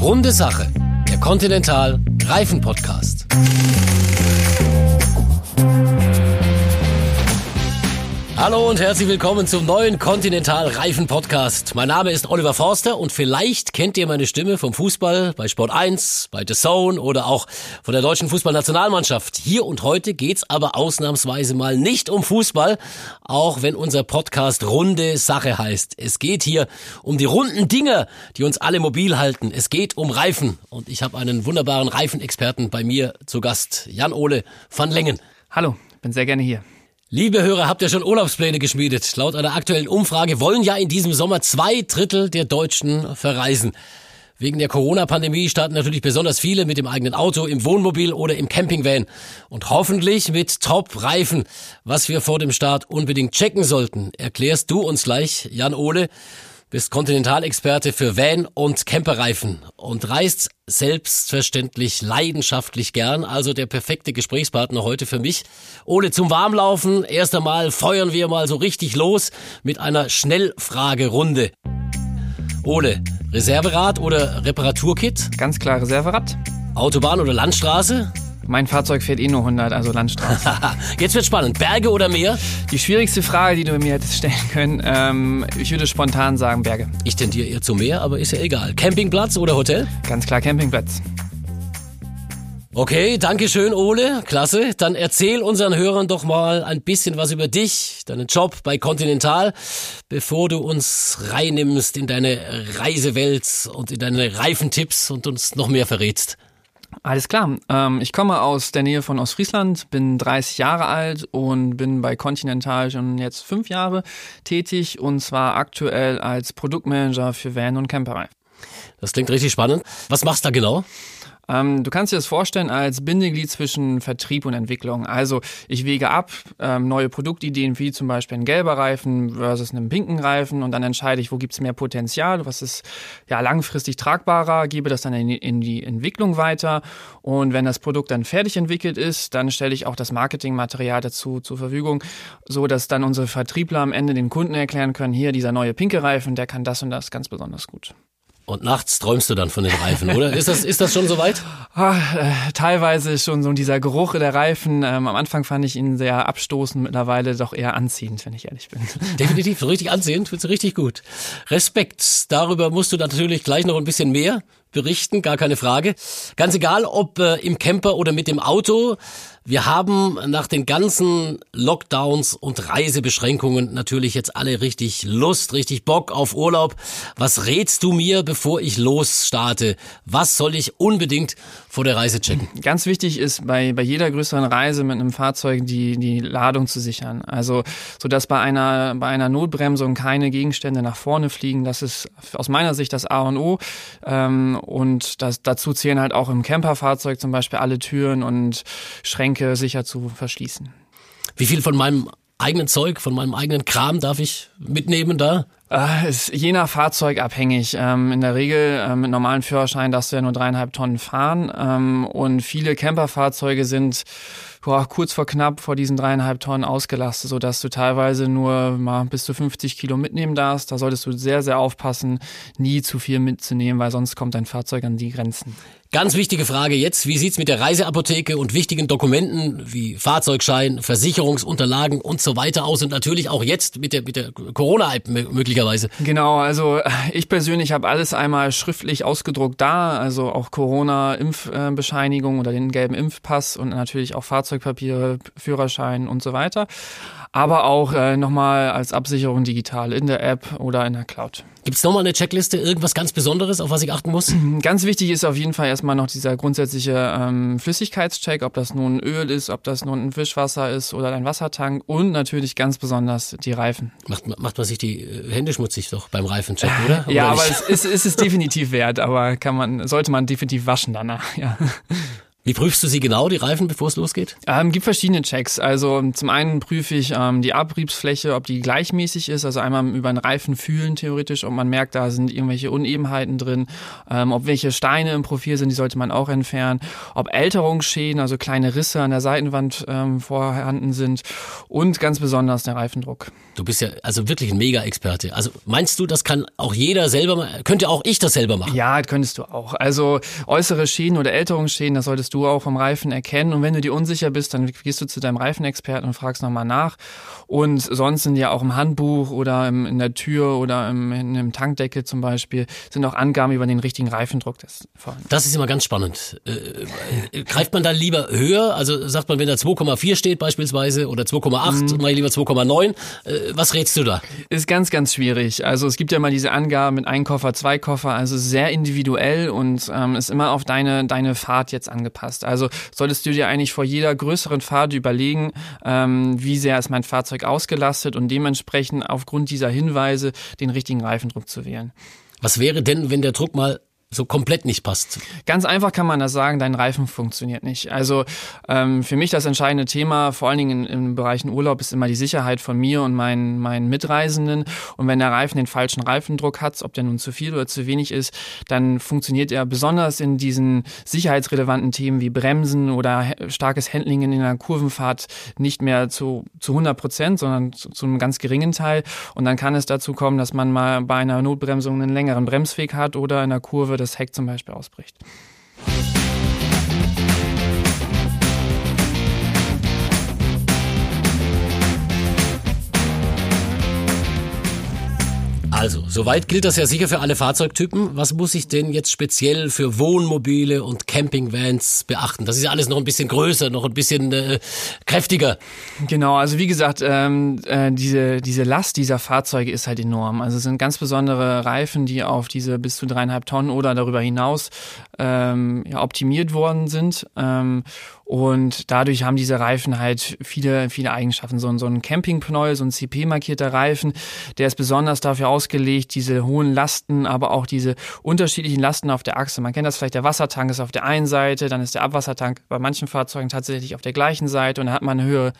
Runde Sache, der Continental Reifen Podcast. Hallo und herzlich willkommen zum neuen Continental Reifen Podcast. Mein Name ist Oliver Forster und vielleicht kennt ihr meine Stimme vom Fußball bei Sport 1, bei The Zone oder auch von der deutschen Fußballnationalmannschaft. Hier und heute geht's aber ausnahmsweise mal nicht um Fußball, auch wenn unser Podcast runde Sache heißt. Es geht hier um die runden Dinge, die uns alle mobil halten. Es geht um Reifen und ich habe einen wunderbaren Reifenexperten bei mir zu Gast, Jan Ole van Lengen. Hallo, bin sehr gerne hier. Liebe Hörer, habt ihr schon Urlaubspläne geschmiedet? Laut einer aktuellen Umfrage wollen ja in diesem Sommer zwei Drittel der Deutschen verreisen. Wegen der Corona-Pandemie starten natürlich besonders viele mit dem eigenen Auto, im Wohnmobil oder im Campingvan. Und hoffentlich mit Top-Reifen. Was wir vor dem Start unbedingt checken sollten, erklärst du uns gleich, Jan Ole bist Kontinentalexperte für Van- und Camperreifen und reist selbstverständlich leidenschaftlich gern, also der perfekte Gesprächspartner heute für mich. Ohne zum Warmlaufen, erst einmal feuern wir mal so richtig los mit einer Schnellfragerunde. Ole, Reserverad oder Reparaturkit? Ganz klar Reserverad. Autobahn oder Landstraße? Mein Fahrzeug fährt eh nur 100, also Landstraße. Jetzt wird spannend. Berge oder Meer? Die schwierigste Frage, die du mir hättest stellen können, ähm, ich würde spontan sagen Berge. Ich tendiere eher zu Meer, aber ist ja egal. Campingplatz oder Hotel? Ganz klar Campingplatz. Okay, danke schön, Ole. Klasse. Dann erzähl unseren Hörern doch mal ein bisschen was über dich, deinen Job bei Continental, bevor du uns reinnimmst in deine Reisewelt und in deine Reifentipps und uns noch mehr verrätst. Alles klar. Ähm, ich komme aus der Nähe von Ostfriesland, bin 30 Jahre alt und bin bei Continental schon jetzt fünf Jahre tätig und zwar aktuell als Produktmanager für Van und Camperreifen. Das klingt richtig spannend. Was machst du da genau? Ähm, du kannst dir das vorstellen als Bindeglied zwischen Vertrieb und Entwicklung. Also ich wege ab ähm, neue Produktideen wie zum Beispiel ein gelber Reifen versus einen pinken Reifen und dann entscheide ich, wo gibt es mehr Potenzial, was ist ja langfristig tragbarer, gebe das dann in in die Entwicklung weiter und wenn das Produkt dann fertig entwickelt ist, dann stelle ich auch das Marketingmaterial dazu zur Verfügung, so dass dann unsere Vertriebler am Ende den Kunden erklären können, hier dieser neue pinke Reifen, der kann das und das ganz besonders gut. Und nachts träumst du dann von den Reifen, oder? Ist das, ist das schon soweit? Ah, äh, teilweise schon so dieser Geruch der Reifen. Ähm, am Anfang fand ich ihn sehr abstoßend, mittlerweile doch eher anziehend, wenn ich ehrlich bin. Definitiv, richtig anziehend, findest du richtig gut. Respekt, darüber musst du natürlich gleich noch ein bisschen mehr berichten, gar keine Frage. Ganz egal, ob äh, im Camper oder mit dem Auto. Wir haben nach den ganzen Lockdowns und Reisebeschränkungen natürlich jetzt alle richtig Lust, richtig Bock auf Urlaub. Was rätst du mir, bevor ich losstarte? Was soll ich unbedingt vor der Reise checken? Ganz wichtig ist bei, bei jeder größeren Reise mit einem Fahrzeug die, die Ladung zu sichern. Also, so dass bei einer, bei einer Notbremsung keine Gegenstände nach vorne fliegen. Das ist aus meiner Sicht das A und O. Ähm, und das, dazu zählen halt auch im Camperfahrzeug zum Beispiel alle Türen und Schränke sicher zu verschließen. Wie viel von meinem eigenen Zeug, von meinem eigenen Kram darf ich mitnehmen da? Äh, ist je nach Fahrzeug abhängig. Ähm, in der Regel äh, mit normalen Führerschein darfst du ja nur dreieinhalb Tonnen fahren. Ähm, und viele Camperfahrzeuge sind boah, kurz vor knapp vor diesen dreieinhalb Tonnen ausgelastet, sodass du teilweise nur mal bis zu 50 Kilo mitnehmen darfst. Da solltest du sehr, sehr aufpassen, nie zu viel mitzunehmen, weil sonst kommt dein Fahrzeug an die Grenzen. Ganz wichtige Frage jetzt, wie sieht's mit der Reiseapotheke und wichtigen Dokumenten wie Fahrzeugschein, Versicherungsunterlagen und so weiter aus und natürlich auch jetzt mit der, mit der Corona-App möglicherweise? Genau, also ich persönlich habe alles einmal schriftlich ausgedruckt da, also auch Corona-Impfbescheinigung oder den gelben Impfpass und natürlich auch Fahrzeugpapiere, Führerschein und so weiter aber auch äh, nochmal als Absicherung digital in der App oder in der Cloud. Gibt es nochmal eine Checkliste, irgendwas ganz Besonderes, auf was ich achten muss? Ganz wichtig ist auf jeden Fall erstmal noch dieser grundsätzliche ähm, Flüssigkeitscheck, ob das nun Öl ist, ob das nun ein Fischwasser ist oder ein Wassertank und natürlich ganz besonders die Reifen. Macht, macht man sich die äh, Hände schmutzig doch beim Reifencheck, oder? ja, oder aber es ist, ist es definitiv wert, aber kann man, sollte man definitiv waschen danach, ja. Wie prüfst du sie genau, die Reifen, bevor es losgeht? Ähm, gibt verschiedene Checks. Also zum einen prüfe ich ähm, die Abriebsfläche, ob die gleichmäßig ist. Also einmal über den Reifen fühlen theoretisch, ob man merkt, da sind irgendwelche Unebenheiten drin, ähm, ob welche Steine im Profil sind, die sollte man auch entfernen, ob Älterungsschäden, also kleine Risse an der Seitenwand ähm, vorhanden sind und ganz besonders der Reifendruck. Du bist ja also wirklich ein Mega-Experte. Also meinst du, das kann auch jeder selber, könnte auch ich das selber machen? Ja, könntest du auch. Also äußere Schäden oder Älterungsschäden, das solltest du auch vom Reifen erkennen. Und wenn du dir unsicher bist, dann gehst du zu deinem Reifenexperten und fragst nochmal nach. Und sonst sind ja auch im Handbuch oder im, in der Tür oder im, in einem Tankdeckel zum Beispiel, sind auch Angaben über den richtigen Reifendruck. Das, das ist immer ganz spannend. Äh, äh, greift man da lieber höher? Also sagt man, wenn da 2,4 steht beispielsweise oder 2,8, mhm. mal lieber 2,9. Äh, was rätst du da? Ist ganz, ganz schwierig. Also es gibt ja mal diese Angaben mit ein Koffer, zwei Koffer, also sehr individuell und ähm, ist immer auf deine, deine Fahrt jetzt angepasst. Also solltest du dir eigentlich vor jeder größeren Fahrt überlegen, ähm, wie sehr ist mein Fahrzeug ausgelastet und dementsprechend aufgrund dieser Hinweise den richtigen Reifendruck zu wählen. Was wäre denn, wenn der Druck mal so komplett nicht passt? Ganz einfach kann man das sagen, dein Reifen funktioniert nicht. Also ähm, für mich das entscheidende Thema, vor allen Dingen in, in Urlaub, ist immer die Sicherheit von mir und meinen, meinen Mitreisenden. Und wenn der Reifen den falschen Reifendruck hat, ob der nun zu viel oder zu wenig ist, dann funktioniert er besonders in diesen sicherheitsrelevanten Themen wie Bremsen oder starkes Handling in einer Kurvenfahrt nicht mehr zu, zu 100 Prozent, sondern zu, zu einem ganz geringen Teil. Und dann kann es dazu kommen, dass man mal bei einer Notbremsung einen längeren Bremsweg hat oder in einer Kurve das Heck zum Beispiel ausbricht. Also, soweit gilt das ja sicher für alle Fahrzeugtypen. Was muss ich denn jetzt speziell für Wohnmobile und Campingvans beachten? Das ist ja alles noch ein bisschen größer, noch ein bisschen äh, kräftiger. Genau, also wie gesagt, ähm, äh, diese, diese Last dieser Fahrzeuge ist halt enorm. Also es sind ganz besondere Reifen, die auf diese bis zu dreieinhalb Tonnen oder darüber hinaus ähm, ja, optimiert worden sind. Ähm, und dadurch haben diese Reifen halt viele, viele Eigenschaften. So, so ein Campingpneu, so ein CP-markierter Reifen, der ist besonders dafür ausgelegt, diese hohen Lasten, aber auch diese unterschiedlichen Lasten auf der Achse. Man kennt das vielleicht, der Wassertank ist auf der einen Seite, dann ist der Abwassertank bei manchen Fahrzeugen tatsächlich auf der gleichen Seite und da hat man eine höhere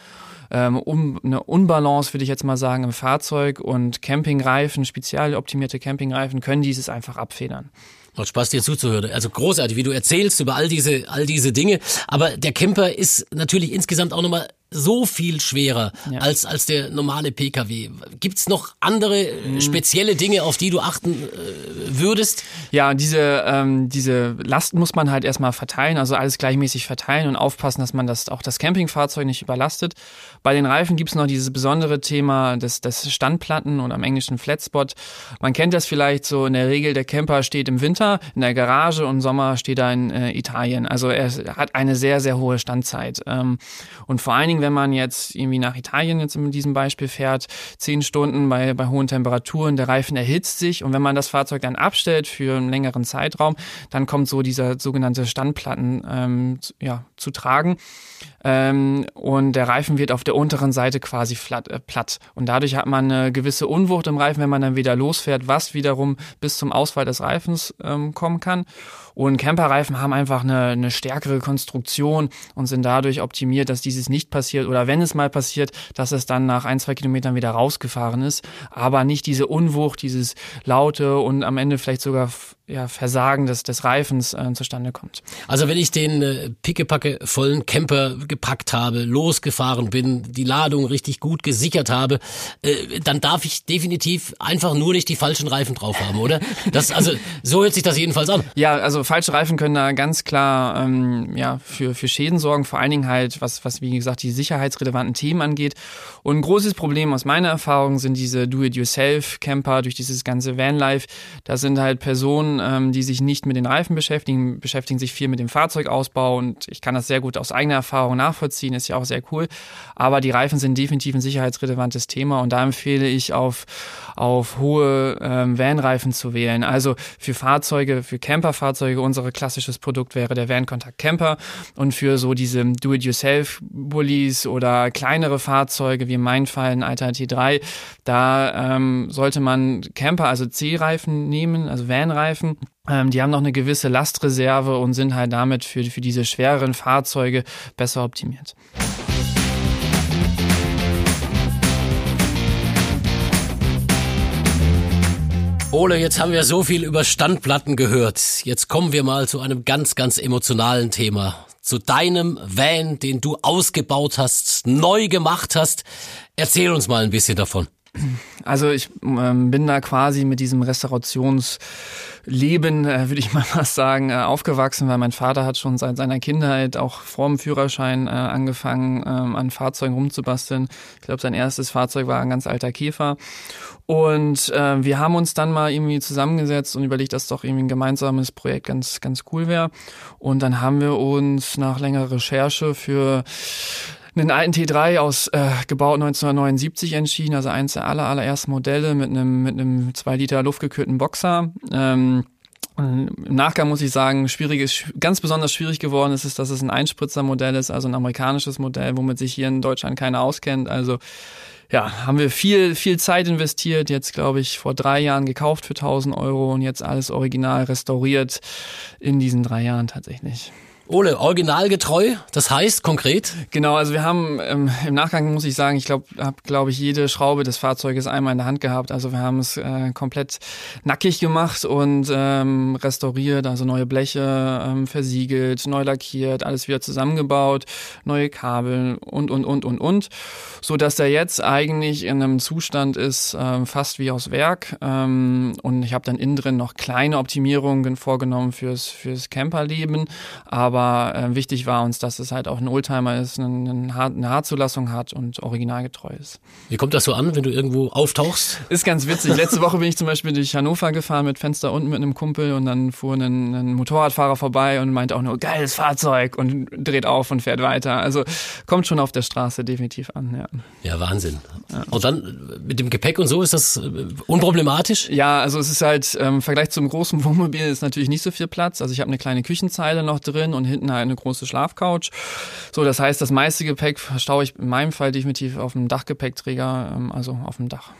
ähm, um, eine Unbalance, würde ich jetzt mal sagen, im Fahrzeug und Campingreifen, speziell optimierte Campingreifen können dieses einfach abfedern. Macht Spaß, dir zuzuhören. Also großartig, wie du erzählst über all diese, all diese Dinge. Aber der Camper ist natürlich insgesamt auch nochmal so viel schwerer ja. als, als der normale Pkw. Gibt's noch andere mhm. spezielle Dinge, auf die du achten äh, würdest? Ja, diese, ähm, diese Lasten muss man halt erstmal verteilen, also alles gleichmäßig verteilen und aufpassen, dass man das, auch das Campingfahrzeug nicht überlastet. Bei den Reifen gibt's noch dieses besondere Thema des, des Standplatten und am englischen Flatspot. Man kennt das vielleicht so in der Regel, der Camper steht im Winter in der Garage und im Sommer steht er in äh, Italien. Also er hat eine sehr, sehr hohe Standzeit. Ähm, und vor allen Dingen wenn man jetzt irgendwie nach Italien jetzt in diesem Beispiel fährt, zehn Stunden bei, bei hohen Temperaturen, der Reifen erhitzt sich und wenn man das Fahrzeug dann abstellt für einen längeren Zeitraum, dann kommt so dieser sogenannte Standplatten ähm, ja, zu tragen. Ähm, und der Reifen wird auf der unteren Seite quasi flat, äh, platt. Und dadurch hat man eine gewisse Unwucht im Reifen, wenn man dann wieder losfährt, was wiederum bis zum Ausfall des Reifens ähm, kommen kann. Und Camperreifen haben einfach eine, eine stärkere Konstruktion und sind dadurch optimiert, dass dieses nicht passiert oder wenn es mal passiert, dass es dann nach ein, zwei Kilometern wieder rausgefahren ist. Aber nicht diese Unwucht, dieses Laute und am Ende vielleicht sogar ja, Versagen des, des Reifens äh, zustande kommt. Also wenn ich den äh, pickepacke vollen Camper gepackt habe, losgefahren bin, die Ladung richtig gut gesichert habe, äh, dann darf ich definitiv einfach nur nicht die falschen Reifen drauf haben, oder? Das, also so hört sich das jedenfalls an. Ja, also falsche Reifen können da ganz klar ähm, ja, für, für Schäden sorgen, vor allen Dingen halt, was, was wie gesagt die sicherheitsrelevanten Themen angeht. Und ein großes Problem aus meiner Erfahrung sind diese Do-it-yourself-Camper durch dieses ganze Vanlife. Da sind halt Personen, ähm, die sich nicht mit den Reifen beschäftigen, beschäftigen sich viel mit dem Fahrzeugausbau und ich kann das sehr gut aus eigener Erfahrung nachvollziehen, ist ja auch sehr cool. Aber die Reifen sind definitiv ein sicherheitsrelevantes Thema und da empfehle ich auf, auf hohe ähm, Vanreifen zu wählen. Also für Fahrzeuge, für Camperfahrzeuge Fahrzeuge. Unser klassisches Produkt wäre der Van Contact Camper und für so diese Do-it-yourself-Bullies oder kleinere Fahrzeuge wie mein Fall ein Alter T3, da ähm, sollte man Camper, also C-Reifen nehmen, also Van-Reifen. Ähm, die haben noch eine gewisse Lastreserve und sind halt damit für, für diese schwereren Fahrzeuge besser optimiert. Ole, jetzt haben wir so viel über Standplatten gehört. Jetzt kommen wir mal zu einem ganz, ganz emotionalen Thema. Zu deinem Van, den du ausgebaut hast, neu gemacht hast. Erzähl uns mal ein bisschen davon. Also ich ähm, bin da quasi mit diesem Restaurationsleben, äh, würde ich mal was sagen, äh, aufgewachsen, weil mein Vater hat schon seit seiner Kindheit auch vor dem Führerschein äh, angefangen, ähm, an Fahrzeugen rumzubasteln. Ich glaube, sein erstes Fahrzeug war ein ganz alter Käfer. Und äh, wir haben uns dann mal irgendwie zusammengesetzt und überlegt, dass doch irgendwie ein gemeinsames Projekt ganz, ganz cool wäre. Und dann haben wir uns nach längerer Recherche für einen alten T3 aus äh, gebaut 1979 entschieden, also eins der aller, allerersten Modelle mit einem mit einem zwei Liter luftgekühlten Boxer. Ähm, im Nachgang muss ich sagen, schwierig ist, ganz besonders schwierig geworden ist, ist, dass es ein Einspritzermodell ist, also ein amerikanisches Modell, womit sich hier in Deutschland keiner auskennt. Also ja, haben wir viel, viel Zeit investiert. Jetzt, glaube ich, vor drei Jahren gekauft für 1000 Euro und jetzt alles original restauriert in diesen drei Jahren tatsächlich. Ole, originalgetreu, das heißt konkret? Genau, also wir haben ähm, im Nachgang muss ich sagen, ich glaube, habe glaube ich jede Schraube des Fahrzeuges einmal in der Hand gehabt. Also wir haben es äh, komplett nackig gemacht und ähm, restauriert, also neue Bleche ähm, versiegelt, neu lackiert, alles wieder zusammengebaut, neue Kabel und und und und und, so dass er jetzt eigentlich in einem Zustand ist, äh, fast wie aus Werk. Ähm, und ich habe dann innen drin noch kleine Optimierungen vorgenommen fürs fürs Camperleben, aber aber äh, wichtig war uns, dass es halt auch ein Oldtimer ist, eine, eine, Haarzulassung hat und originalgetreu ist. Wie kommt das so an, wenn du irgendwo auftauchst? Ist ganz witzig. Letzte Woche bin ich zum Beispiel durch Hannover gefahren mit Fenster unten mit einem Kumpel und dann fuhr ein, ein Motorradfahrer vorbei und meinte auch nur, geiles Fahrzeug und dreht auf und fährt weiter. Also kommt schon auf der Straße definitiv an, ja. Ja, Wahnsinn. Ja. Und dann mit dem Gepäck und so, ist das äh, unproblematisch? Ja, also es ist halt, ähm, im Vergleich zum großen Wohnmobil ist natürlich nicht so viel Platz. Also ich habe eine kleine Küchenzeile noch drin und hinten halt eine große Schlafcouch. So, das heißt, das meiste Gepäck verstaue ich in meinem Fall definitiv auf dem Dachgepäckträger, ähm, also auf dem Dach.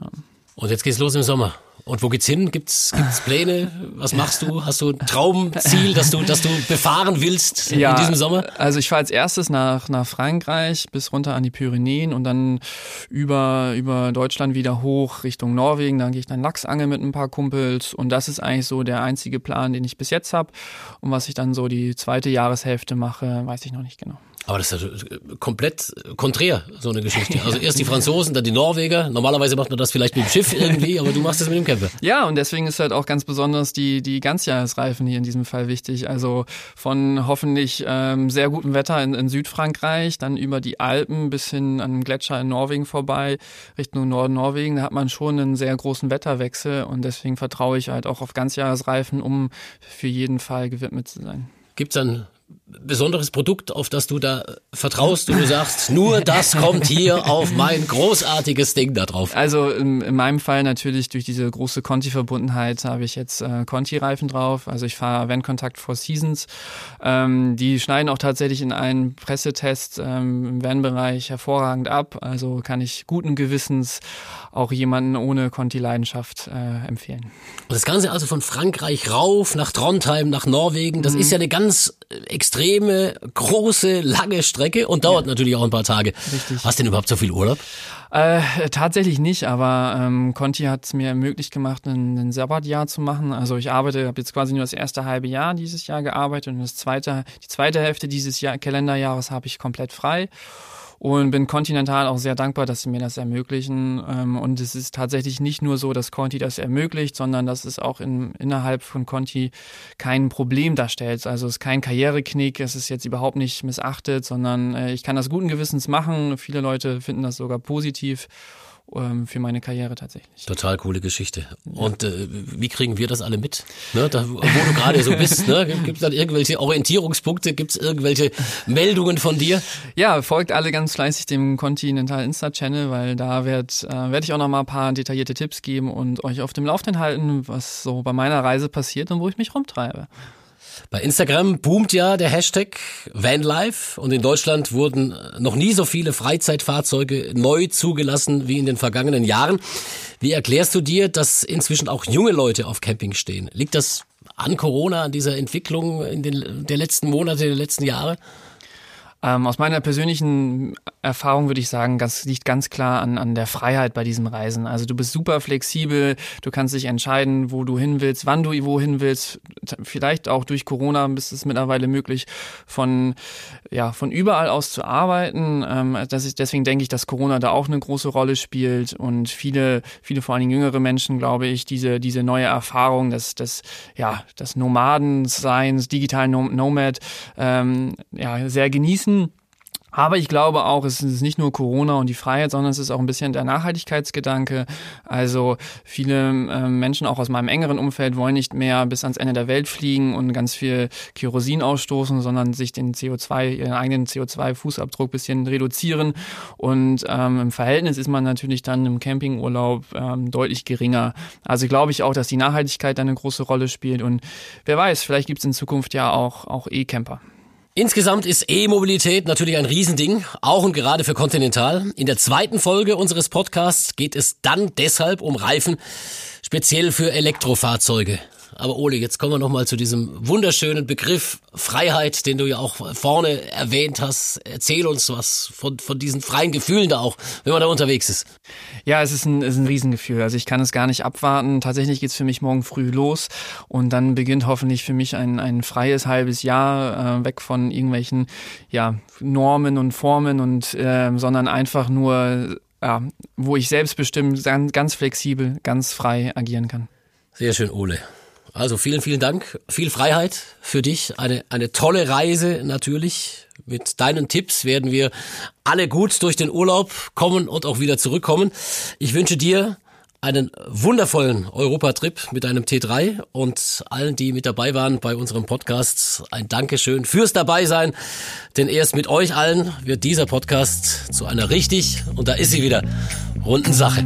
Ja. Und jetzt geht's los im Sommer. Und wo geht's hin? Gibt's, gibt's Pläne? Was machst du? Hast du ein Traumziel, dass du, dass du befahren willst ja, in diesem Sommer? Also ich fahre als erstes nach, nach Frankreich bis runter an die Pyrenäen und dann über, über Deutschland wieder hoch Richtung Norwegen. Dann gehe ich dann Lachsangeln mit ein paar Kumpels und das ist eigentlich so der einzige Plan, den ich bis jetzt habe. Und was ich dann so die zweite Jahreshälfte mache, weiß ich noch nicht genau. Aber das ist ja komplett konträr, so eine Geschichte. Also erst die Franzosen, dann die Norweger. Normalerweise macht man das vielleicht mit dem Schiff irgendwie, aber du machst das mit dem Camper. Ja, und deswegen ist halt auch ganz besonders die, die Ganzjahresreifen hier in diesem Fall wichtig. Also von hoffentlich ähm, sehr gutem Wetter in, in Südfrankreich, dann über die Alpen bis hin an den Gletscher in Norwegen vorbei, Richtung Norden Norwegen. Da hat man schon einen sehr großen Wetterwechsel und deswegen vertraue ich halt auch auf Ganzjahresreifen, um für jeden Fall gewidmet zu sein. Gibt's dann besonderes Produkt, auf das du da vertraust und du sagst, nur das kommt hier auf mein großartiges Ding da drauf? Also in, in meinem Fall natürlich durch diese große Conti-Verbundenheit habe ich jetzt äh, Conti-Reifen drauf. Also ich fahre Van Contact Four Seasons. Ähm, die schneiden auch tatsächlich in einen Pressetest ähm, im Van-Bereich hervorragend ab. Also kann ich guten Gewissens auch jemanden ohne Conti-Leidenschaft äh, empfehlen. Und das Ganze also von Frankreich rauf nach Trondheim, nach Norwegen, das mhm. ist ja eine ganz extreme, große, lange Strecke und dauert ja. natürlich auch ein paar Tage. Richtig. Hast du denn überhaupt so viel Urlaub? Äh, tatsächlich nicht, aber ähm, Conti hat es mir möglich gemacht, ein, ein Sabbatjahr zu machen. Also ich arbeite, habe jetzt quasi nur das erste halbe Jahr dieses Jahr gearbeitet und das zweite, die zweite Hälfte dieses Jahr, Kalenderjahres habe ich komplett frei und bin Continental auch sehr dankbar, dass sie mir das ermöglichen. Ähm, und es ist tatsächlich nicht nur so, dass Conti das ermöglicht, sondern dass es auch in, innerhalb von Conti kein Problem darstellt. Also es ist kein Karriereknick, es ist jetzt überhaupt nicht missachtet, sondern äh, ich kann das guten Gewissens machen. Viele Leute finden das sogar positiv. Ähm, für meine Karriere tatsächlich. Total coole Geschichte. Und äh, wie kriegen wir das alle mit? Ne, da, wo du gerade so bist, ne? gibt es dann irgendwelche Orientierungspunkte, gibt es irgendwelche Meldungen von dir? Ja, folgt alle ganz fleißig dem Continental Insta Channel, weil da werd, äh, werde ich auch noch mal ein paar detaillierte Tipps geben und euch auf dem Laufenden halten, was so bei meiner Reise passiert und wo ich mich rumtreibe. Bei Instagram boomt ja der Hashtag Vanlife und in Deutschland wurden noch nie so viele Freizeitfahrzeuge neu zugelassen wie in den vergangenen Jahren. Wie erklärst du dir, dass inzwischen auch junge Leute auf Camping stehen? Liegt das an Corona, an dieser Entwicklung in den der letzten Monate, der letzten Jahre? Ähm, aus meiner persönlichen Erfahrung würde ich sagen, das liegt ganz klar an, an der Freiheit bei diesem Reisen. Also du bist super flexibel, du kannst dich entscheiden, wo du hin willst, wann du wohin willst. Vielleicht auch durch Corona ist es mittlerweile möglich, von, ja, von überall aus zu arbeiten. Ähm, das ist, deswegen denke ich, dass Corona da auch eine große Rolle spielt und viele, viele vor allen Dingen jüngere Menschen, glaube ich, diese, diese neue Erfahrung des, des, ja, des Nomadenseins, digitalen Nomad, ähm, ja, sehr genießen müssen. Aber ich glaube auch, es ist nicht nur Corona und die Freiheit, sondern es ist auch ein bisschen der Nachhaltigkeitsgedanke. Also viele äh, Menschen auch aus meinem engeren Umfeld wollen nicht mehr bis ans Ende der Welt fliegen und ganz viel Kerosin ausstoßen, sondern sich den CO2, ihren eigenen CO2-Fußabdruck bisschen reduzieren. Und ähm, im Verhältnis ist man natürlich dann im Campingurlaub ähm, deutlich geringer. Also glaube ich auch, dass die Nachhaltigkeit eine große Rolle spielt. Und wer weiß, vielleicht gibt es in Zukunft ja auch, auch E-Camper. Insgesamt ist E-Mobilität natürlich ein Riesending, auch und gerade für Continental. In der zweiten Folge unseres Podcasts geht es dann deshalb um Reifen, speziell für Elektrofahrzeuge. Aber Ole, jetzt kommen wir nochmal zu diesem wunderschönen Begriff Freiheit, den du ja auch vorne erwähnt hast. Erzähl uns was von, von diesen freien Gefühlen da auch, wenn man da unterwegs ist. Ja, es ist ein, es ist ein Riesengefühl. Also ich kann es gar nicht abwarten. Tatsächlich geht's für mich morgen früh los und dann beginnt hoffentlich für mich ein, ein freies halbes Jahr äh, weg von irgendwelchen ja, Normen und Formen und äh, sondern einfach nur ja, wo ich selbstbestimmt, ganz flexibel, ganz frei agieren kann. Sehr schön, Ole. Also vielen, vielen Dank. Viel Freiheit für dich. Eine, eine tolle Reise natürlich. Mit deinen Tipps werden wir alle gut durch den Urlaub kommen und auch wieder zurückkommen. Ich wünsche dir einen wundervollen Europatrip mit deinem T3 und allen, die mit dabei waren bei unserem Podcast, ein Dankeschön fürs Dabeisein. Denn erst mit euch allen wird dieser Podcast zu einer richtig, und da ist sie wieder, runden Sache.